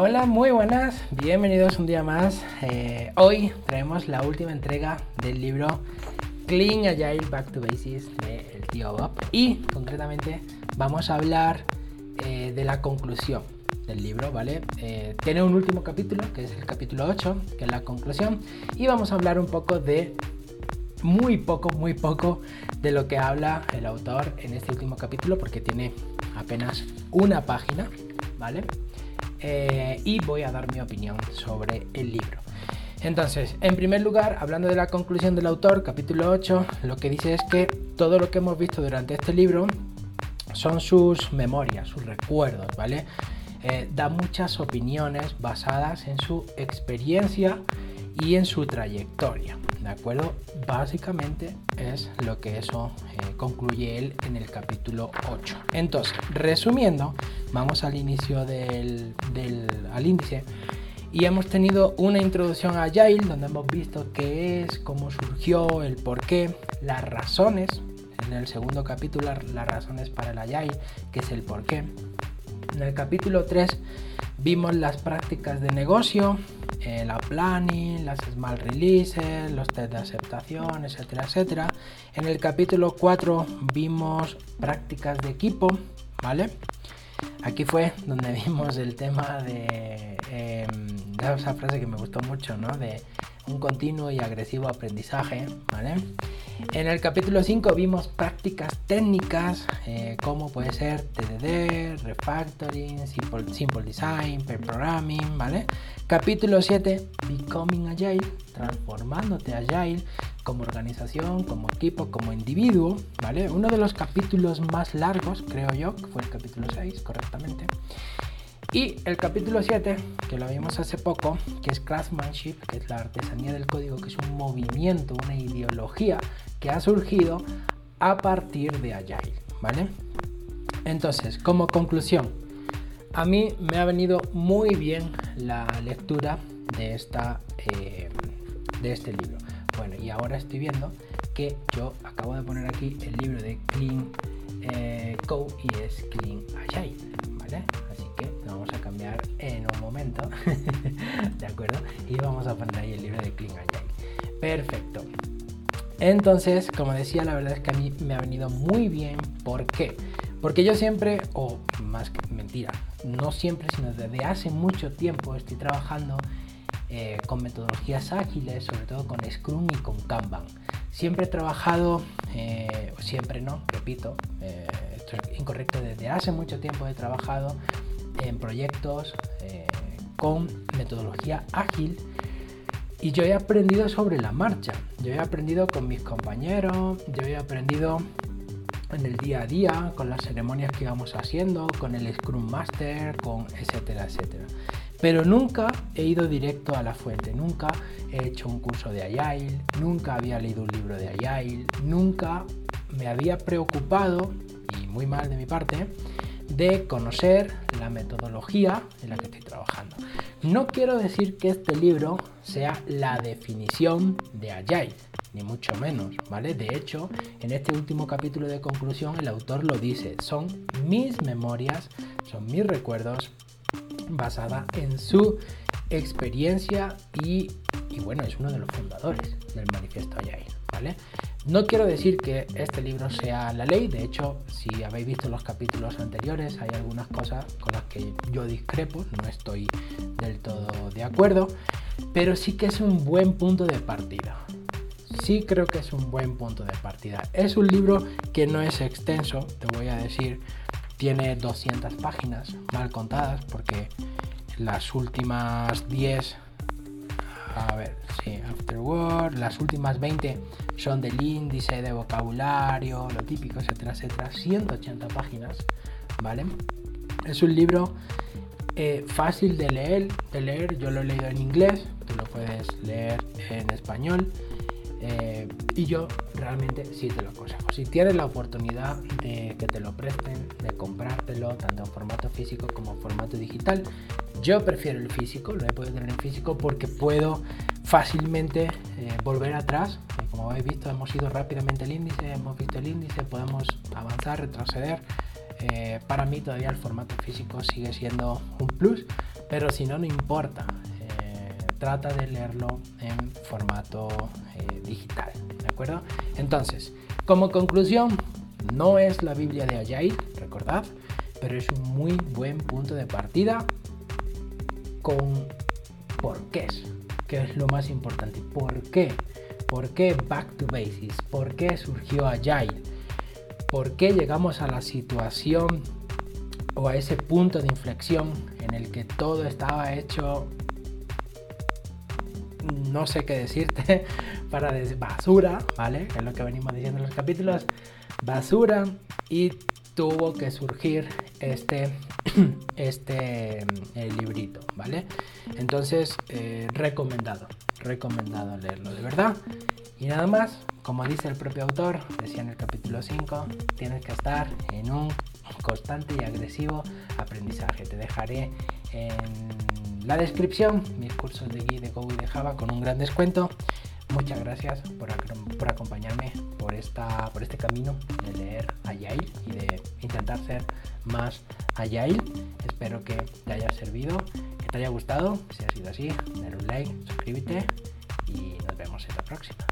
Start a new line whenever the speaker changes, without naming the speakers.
Hola, muy buenas, bienvenidos un día más. Eh, hoy traemos la última entrega del libro Clean Agile Back to Basics de el tío Bob y concretamente vamos a hablar eh, de la conclusión del libro, ¿vale? Eh, tiene un último capítulo, que es el capítulo 8, que es la conclusión, y vamos a hablar un poco de muy poco, muy poco de lo que habla el autor en este último capítulo, porque tiene apenas una página, ¿vale? Eh, y voy a dar mi opinión sobre el libro. Entonces, en primer lugar, hablando de la conclusión del autor, capítulo 8, lo que dice es que todo lo que hemos visto durante este libro son sus memorias, sus recuerdos, ¿vale? Eh, da muchas opiniones basadas en su experiencia y en su trayectoria, ¿de acuerdo? Básicamente es lo que eso eh, concluye él en el capítulo 8. Entonces, resumiendo, vamos al inicio del, al índice y hemos tenido una introducción a Agile donde hemos visto qué es, cómo surgió, el por qué, las razones. En el segundo capítulo, las razones para el Agile, que es el por qué. En el capítulo 3 vimos las prácticas de negocio, eh, la planning, las small releases, los test de aceptación, etcétera, etcétera. En el capítulo 4 vimos prácticas de equipo, ¿vale? Aquí fue donde vimos el tema de, eh, esa frase que me gustó mucho, ¿no? De un continuo y agresivo aprendizaje, ¿vale? En el capítulo 5 vimos prácticas técnicas, eh, como puede ser TDD, refactoring, simple, simple design, pair programming, ¿vale? Capítulo 7, Becoming Agile, transformándote Agile como organización, como equipo, como individuo, ¿vale? Uno de los capítulos más largos, creo yo, que fue el capítulo 6, correctamente. Y el capítulo 7, que lo vimos hace poco, que es Craftsmanship, que es la artesanía del código, que es un movimiento, una ideología que ha surgido a partir de Agile, ¿vale? Entonces, como conclusión, a mí me ha venido muy bien la lectura de, esta, eh, de este libro. Bueno, y ahora estoy viendo que yo acabo de poner aquí el libro de Clean eh, Code y es Clean Agile, ¿vale? Vamos a cambiar en un momento, ¿de acuerdo? Y vamos a poner ahí el libro de Clean. Perfecto. Entonces, como decía, la verdad es que a mí me ha venido muy bien. ¿Por qué? Porque yo siempre, o más que mentira, no siempre, sino desde hace mucho tiempo estoy trabajando eh, con metodologías ágiles, sobre todo con Scrum y con Kanban. Siempre he trabajado, eh, siempre no, repito, eh, esto es incorrecto, desde hace mucho tiempo he trabajado en proyectos eh, con metodología ágil y yo he aprendido sobre la marcha, yo he aprendido con mis compañeros, yo he aprendido en el día a día, con las ceremonias que íbamos haciendo, con el Scrum Master, con etcétera, etcétera. Pero nunca he ido directo a la fuente, nunca he hecho un curso de Agile, nunca había leído un libro de Agile, nunca me había preocupado, y muy mal de mi parte, de conocer la metodología en la que estoy trabajando. No quiero decir que este libro sea la definición de Agile, ni mucho menos, ¿vale? De hecho, en este último capítulo de conclusión el autor lo dice, son mis memorias, son mis recuerdos basada en su experiencia y, y bueno, es uno de los fundadores del manifiesto Agile, ¿vale? No quiero decir que este libro sea la ley, de hecho, si habéis visto los capítulos anteriores, hay algunas cosas con las que yo discrepo, no estoy del todo de acuerdo, pero sí que es un buen punto de partida. Sí creo que es un buen punto de partida. Es un libro que no es extenso, te voy a decir, tiene 200 páginas mal contadas porque las últimas 10 a ver, sí, Afterword, las últimas 20 son del índice de vocabulario, lo típico, etcétera, etcétera, 180 páginas, ¿vale? Es un libro eh, fácil de leer, de leer, yo lo he leído en inglés, tú lo puedes leer en español. Eh, y yo realmente sí te lo aconsejo. Si tienes la oportunidad de que te lo presten, de comprártelo tanto en formato físico como en formato digital, yo prefiero el físico, lo he podido tener en físico porque puedo fácilmente eh, volver atrás. Como habéis visto, hemos ido rápidamente el índice, hemos visto el índice, podemos avanzar, retroceder. Eh, para mí todavía el formato físico sigue siendo un plus, pero si no, no importa. Eh, trata de leerlo en formato digital, ¿de acuerdo? Entonces, como conclusión, no es la Biblia de Agile, recordad, pero es un muy buen punto de partida con por qué es, que es lo más importante. ¿Por qué? ¿Por qué Back to Basics? ¿Por qué surgió Agile? ¿Por qué llegamos a la situación o a ese punto de inflexión en el que todo estaba hecho, no sé qué decirte, para basura, ¿vale? Es lo que venimos diciendo en los capítulos, basura y tuvo que surgir este, este el librito, ¿vale? Entonces, eh, recomendado, recomendado leerlo, de verdad. Y nada más, como dice el propio autor, decía en el capítulo 5, tienes que estar en un constante y agresivo aprendizaje. Te dejaré en la descripción mis cursos de Gui, de Go y de Java con un gran descuento. Muchas gracias por, acompañarme por, esta, por este camino de leer Agile y de intentar ser más Agile. Espero que te haya servido, que te haya gustado. Si ha sido así, dale un like, suscríbete y nos vemos en la próxima.